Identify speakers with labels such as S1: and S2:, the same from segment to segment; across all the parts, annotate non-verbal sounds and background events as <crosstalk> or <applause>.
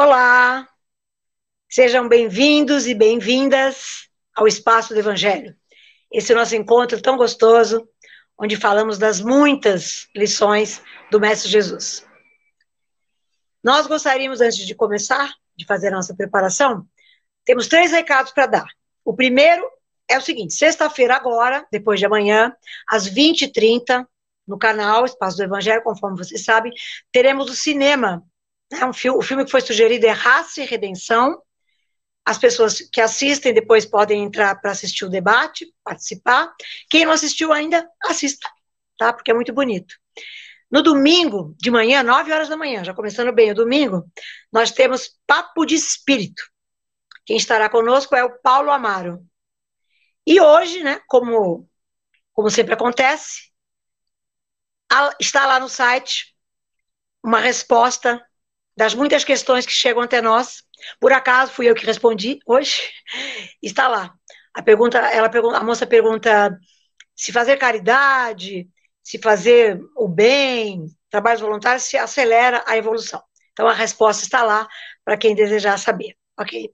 S1: Olá! Sejam bem-vindos e bem-vindas ao Espaço do Evangelho. Esse é nosso encontro tão gostoso, onde falamos das muitas lições do Mestre Jesus. Nós gostaríamos, antes de começar, de fazer a nossa preparação, temos três recados para dar. O primeiro é o seguinte: sexta-feira, agora, depois de amanhã, às 20h30, no canal Espaço do Evangelho, conforme vocês sabem, teremos o cinema é um o filme que foi sugerido é Raça e Redenção. As pessoas que assistem depois podem entrar para assistir o debate, participar. Quem não assistiu ainda, assista, tá? Porque é muito bonito. No domingo de manhã, 9 horas da manhã, já começando bem o domingo, nós temos Papo de Espírito. Quem estará conosco é o Paulo Amaro. E hoje, né, como, como sempre acontece, está lá no site uma resposta das muitas questões que chegam até nós. Por acaso fui eu que respondi hoje. <laughs> Está lá. A pergunta, ela pergunta, a moça pergunta se fazer caridade, se fazer o bem, trabalhos voluntários, se acelera a evolução. Então a resposta está lá para quem desejar saber, ok?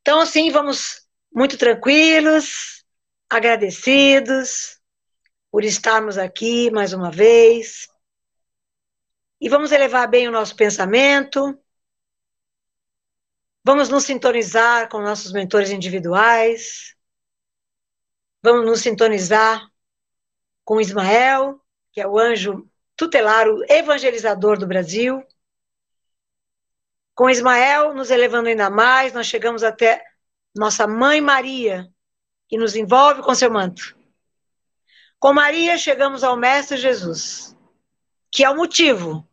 S1: Então assim vamos muito tranquilos, agradecidos por estarmos aqui mais uma vez e vamos elevar bem o nosso pensamento. Vamos nos sintonizar com nossos mentores individuais. Vamos nos sintonizar com Ismael, que é o anjo tutelar, o evangelizador do Brasil. Com Ismael, nos elevando ainda mais, nós chegamos até nossa mãe Maria, que nos envolve com seu manto. Com Maria, chegamos ao Mestre Jesus que é o motivo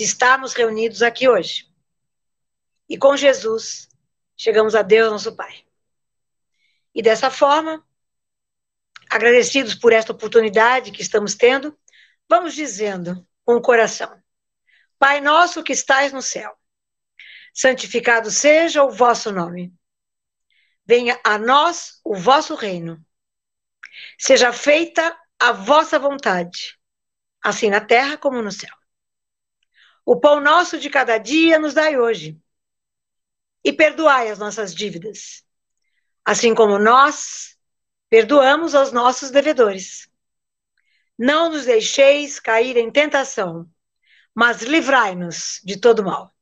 S1: de estarmos reunidos aqui hoje. E com Jesus, chegamos a Deus, nosso Pai. E dessa forma, agradecidos por esta oportunidade que estamos tendo, vamos dizendo com o coração: Pai nosso que estais no céu, santificado seja o vosso nome. Venha a nós o vosso reino. Seja feita a vossa vontade assim na terra como no céu. O pão nosso de cada dia nos dai hoje. E perdoai as nossas dívidas, assim como nós perdoamos aos nossos devedores. Não nos deixeis cair em tentação, mas livrai-nos de todo mal.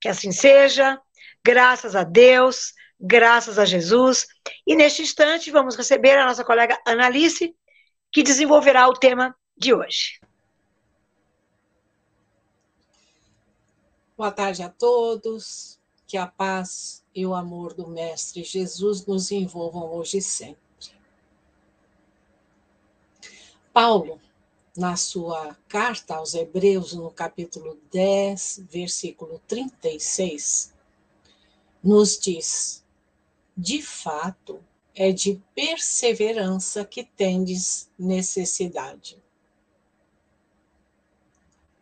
S1: Que assim seja, graças a Deus, graças a Jesus. E neste instante vamos receber a nossa colega Analice, que desenvolverá o tema de hoje.
S2: Boa tarde a todos. Que a paz e o amor do Mestre Jesus nos envolvam hoje e sempre. Paulo, na sua carta aos Hebreus, no capítulo 10, versículo 36, nos diz: De fato, é de perseverança que tendes necessidade.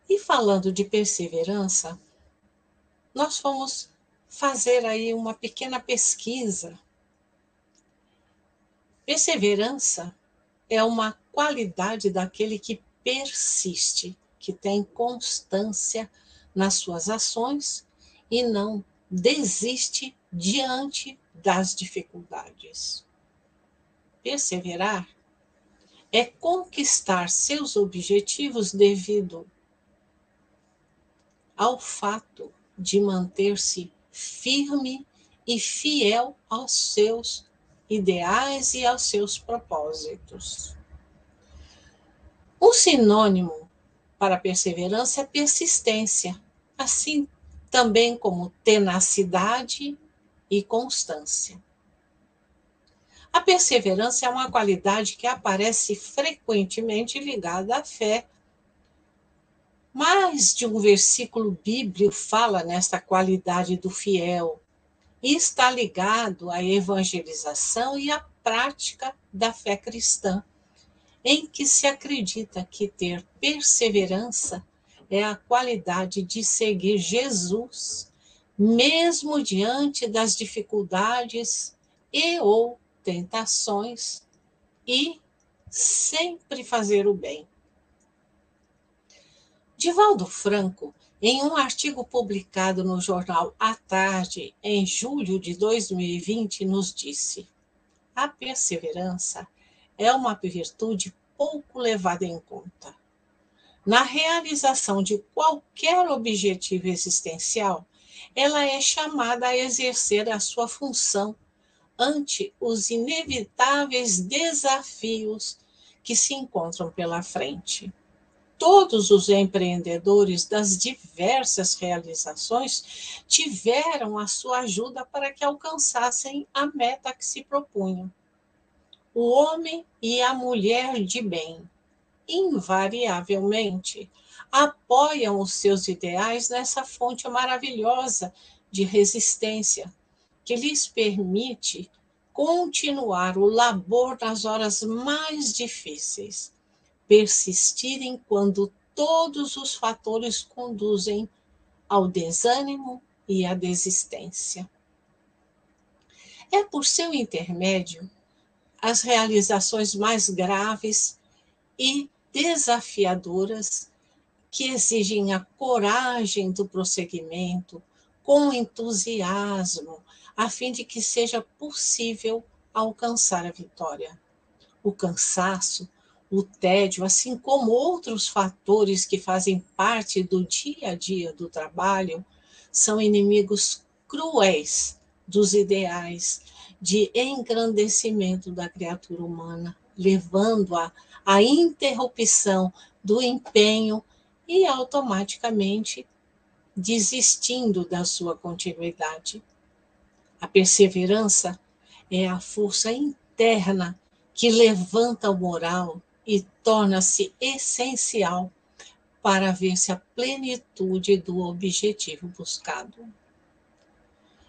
S2: E falando de perseverança, nós fomos fazer aí uma pequena pesquisa. Perseverança é uma qualidade daquele que persiste, que tem constância nas suas ações e não desiste diante das dificuldades. Perseverar é conquistar seus objetivos devido ao fato de manter-se firme e fiel aos seus ideais e aos seus propósitos. Um sinônimo para perseverança é persistência, assim também como tenacidade e constância. A perseverança é uma qualidade que aparece frequentemente ligada à fé mais de um versículo bíblico fala nesta qualidade do fiel e está ligado à evangelização e à prática da fé cristã, em que se acredita que ter perseverança é a qualidade de seguir Jesus, mesmo diante das dificuldades e ou tentações, e sempre fazer o bem. Divaldo Franco, em um artigo publicado no jornal A Tarde, em julho de 2020, nos disse: a perseverança é uma virtude pouco levada em conta. Na realização de qualquer objetivo existencial, ela é chamada a exercer a sua função ante os inevitáveis desafios que se encontram pela frente. Todos os empreendedores das diversas realizações tiveram a sua ajuda para que alcançassem a meta que se propunham. O homem e a mulher de bem, invariavelmente, apoiam os seus ideais nessa fonte maravilhosa de resistência, que lhes permite continuar o labor nas horas mais difíceis, persistirem quando todos os fatores conduzem ao desânimo e à desistência. É por seu intermédio as realizações mais graves e desafiadoras que exigem a coragem do prosseguimento com entusiasmo, a fim de que seja possível alcançar a vitória. O cansaço, o tédio, assim como outros fatores que fazem parte do dia a dia do trabalho, são inimigos cruéis dos ideais de engrandecimento da criatura humana, levando-a à interrupção do empenho e automaticamente desistindo da sua continuidade. A perseverança é a força interna que levanta o moral e torna-se essencial para ver-se a plenitude do objetivo buscado.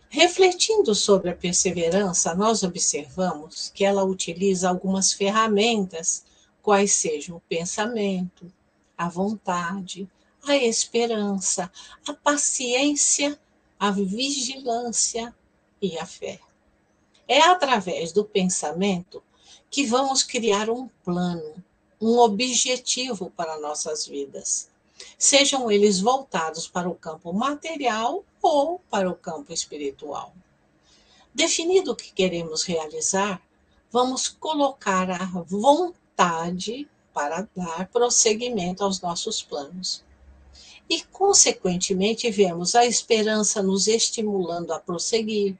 S2: Refletindo sobre a perseverança, nós observamos que ela utiliza algumas ferramentas, quais sejam o pensamento, a vontade, a esperança, a paciência, a vigilância e a fé. É através do pensamento que vamos criar um plano, um objetivo para nossas vidas, sejam eles voltados para o campo material ou para o campo espiritual. Definido o que queremos realizar, vamos colocar a vontade para dar prosseguimento aos nossos planos. E, consequentemente, vemos a esperança nos estimulando a prosseguir,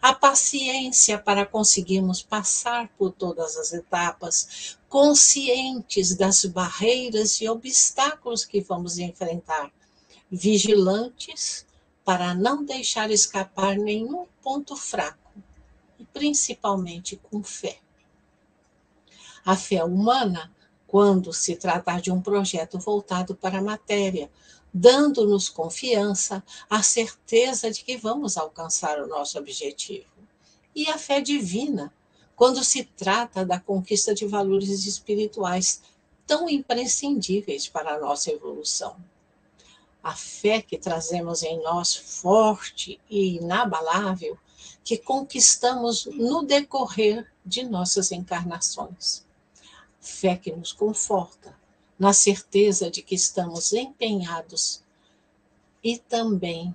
S2: a paciência para conseguirmos passar por todas as etapas, conscientes das barreiras e obstáculos que vamos enfrentar, vigilantes para não deixar escapar nenhum ponto fraco, e principalmente com fé. A fé humana, quando se tratar de um projeto voltado para a matéria, dando-nos confiança, a certeza de que vamos alcançar o nosso objetivo. E a fé divina, quando se trata da conquista de valores espirituais tão imprescindíveis para a nossa evolução. A fé que trazemos em nós forte e inabalável, que conquistamos no decorrer de nossas encarnações. Fé que nos conforta, na certeza de que estamos empenhados e também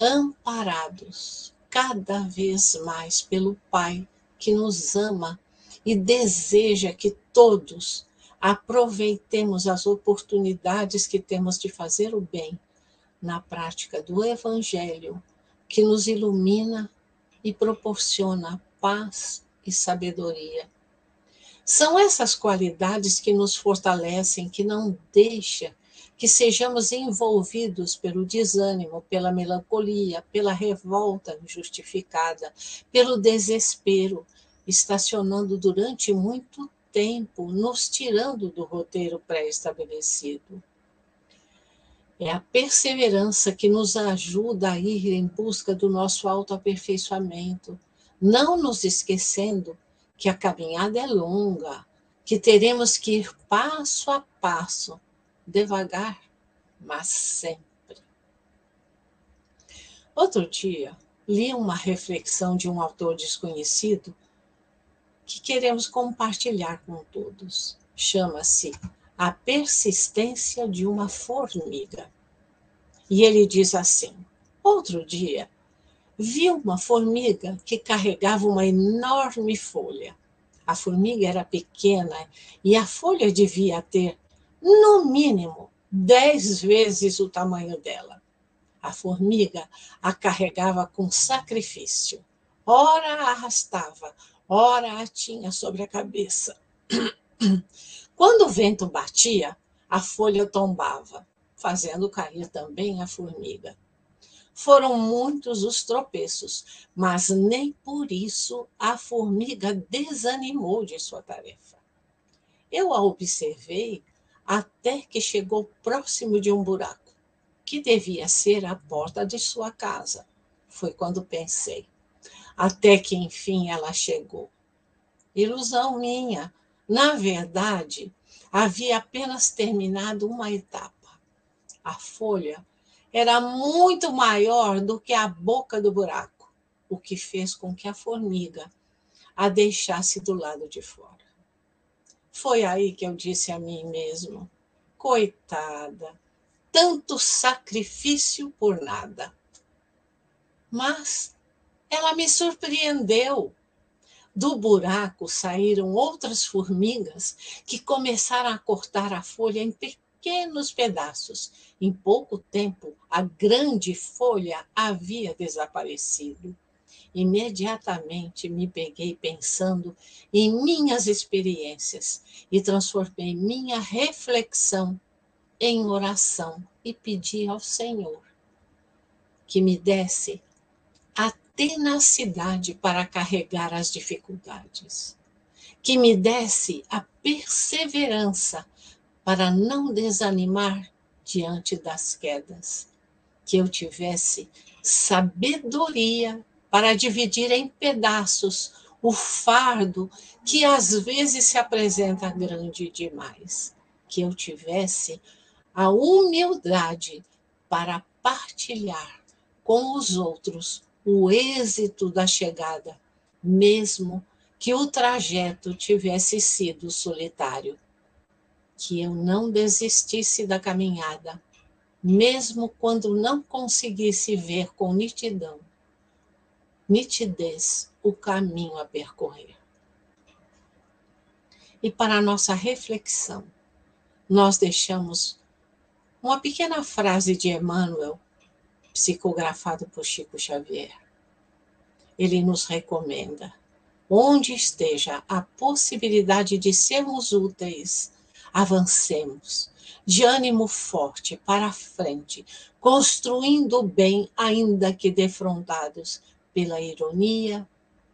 S2: amparados cada vez mais pelo Pai que nos ama e deseja que todos aproveitemos as oportunidades que temos de fazer o bem na prática do Evangelho, que nos ilumina e proporciona paz e sabedoria são essas qualidades que nos fortalecem, que não deixa que sejamos envolvidos pelo desânimo, pela melancolia, pela revolta injustificada, pelo desespero, estacionando durante muito tempo, nos tirando do roteiro pré-estabelecido. É a perseverança que nos ajuda a ir em busca do nosso autoaperfeiçoamento, não nos esquecendo que a caminhada é longa, que teremos que ir passo a passo, devagar, mas sempre. Outro dia, li uma reflexão de um autor desconhecido que queremos compartilhar com todos. Chama-se a persistência de uma formiga. E ele diz assim: Outro dia, vi uma formiga que carregava uma enorme folha. A formiga era pequena e a folha devia ter, no mínimo, dez vezes o tamanho dela. A formiga a carregava com sacrifício. Ora a arrastava, ora a tinha sobre a cabeça. <clears throat> Quando o vento batia, a folha tombava, fazendo cair também a formiga. Foram muitos os tropeços, mas nem por isso a formiga desanimou de sua tarefa. Eu a observei até que chegou próximo de um buraco, que devia ser a porta de sua casa. Foi quando pensei. Até que enfim ela chegou. Ilusão minha. Na verdade, havia apenas terminado uma etapa. A folha era muito maior do que a boca do buraco, o que fez com que a formiga a deixasse do lado de fora. Foi aí que eu disse a mim mesmo: coitada, tanto sacrifício por nada. Mas ela me surpreendeu. Do buraco saíram outras formigas que começaram a cortar a folha em pequenos pedaços. Em pouco tempo, a grande folha havia desaparecido. Imediatamente me peguei pensando em minhas experiências e transformei minha reflexão em oração e pedi ao Senhor que me desse a tenacidade para carregar as dificuldades, que me desse a perseverança para não desanimar diante das quedas, que eu tivesse sabedoria para dividir em pedaços o fardo que às vezes se apresenta grande demais, que eu tivesse a humildade para partilhar com os outros o êxito da chegada, mesmo que o trajeto tivesse sido solitário que eu não desistisse da caminhada, mesmo quando não conseguisse ver com nitidão, nitidez, o caminho a percorrer. E para nossa reflexão, nós deixamos uma pequena frase de Emmanuel, psicografado por Chico Xavier. Ele nos recomenda: onde esteja a possibilidade de sermos úteis, avancemos de ânimo forte para a frente, construindo o bem, ainda que defrontados pela ironia,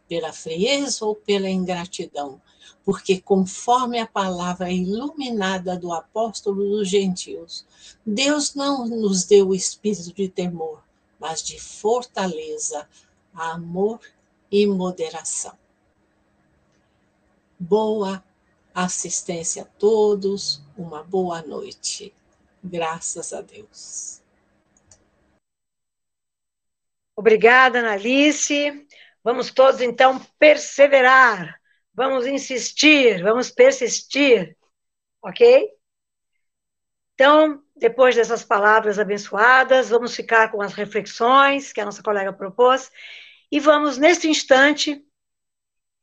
S2: pela frieza ou pela ingratidão, porque conforme a palavra iluminada do apóstolo dos gentios, Deus não nos deu o espírito de temor, mas de fortaleza, amor e moderação. Boa assistência a todos, uma boa noite. Graças a Deus.
S1: Obrigada, Analice. Vamos todos, então, perseverar. Vamos insistir, vamos persistir. Ok? Então, depois dessas palavras abençoadas, vamos ficar com as reflexões que a nossa colega propôs e vamos, neste instante,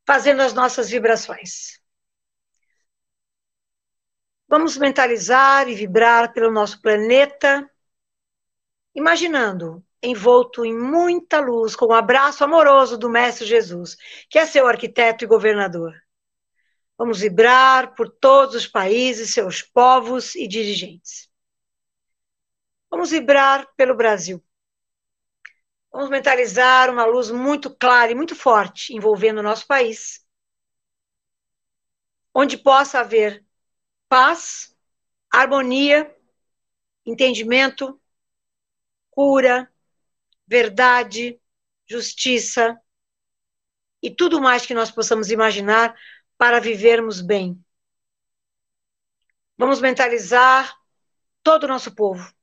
S1: fazendo as nossas vibrações. Vamos mentalizar e vibrar pelo nosso planeta, imaginando envolto em muita luz, com o um abraço amoroso do Mestre Jesus, que é seu arquiteto e governador. Vamos vibrar por todos os países, seus povos e dirigentes. Vamos vibrar pelo Brasil. Vamos mentalizar uma luz muito clara e muito forte envolvendo o nosso país, onde possa haver paz, harmonia, entendimento, cura, verdade, justiça e tudo mais que nós possamos imaginar para vivermos bem. Vamos mentalizar todo o nosso povo.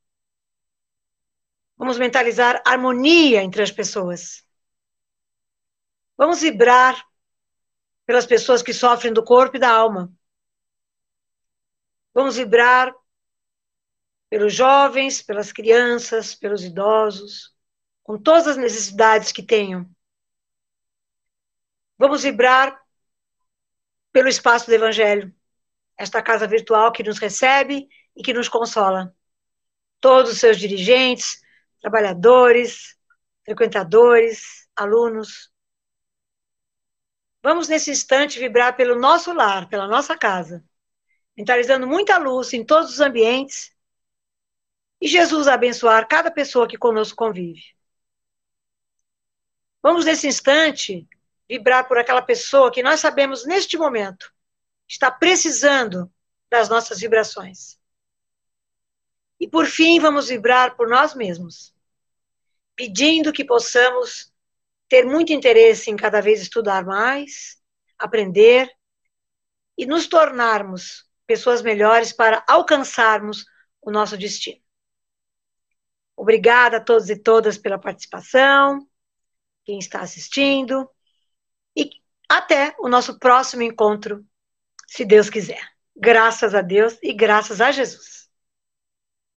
S1: Vamos mentalizar harmonia entre as pessoas. Vamos vibrar pelas pessoas que sofrem do corpo e da alma. Vamos vibrar pelos jovens, pelas crianças, pelos idosos, com todas as necessidades que tenham. Vamos vibrar pelo espaço do Evangelho, esta casa virtual que nos recebe e que nos consola. Todos os seus dirigentes, trabalhadores, frequentadores, alunos. Vamos nesse instante vibrar pelo nosso lar, pela nossa casa, mentalizando muita luz em todos os ambientes e Jesus abençoar cada pessoa que conosco convive. Vamos nesse instante vibrar por aquela pessoa que nós sabemos neste momento está precisando das nossas vibrações. E por fim, vamos vibrar por nós mesmos, pedindo que possamos ter muito interesse em cada vez estudar mais, aprender e nos tornarmos pessoas melhores para alcançarmos o nosso destino. Obrigada a todos e todas pela participação, quem está assistindo, e até o nosso próximo encontro se Deus quiser. Graças a Deus e graças a Jesus.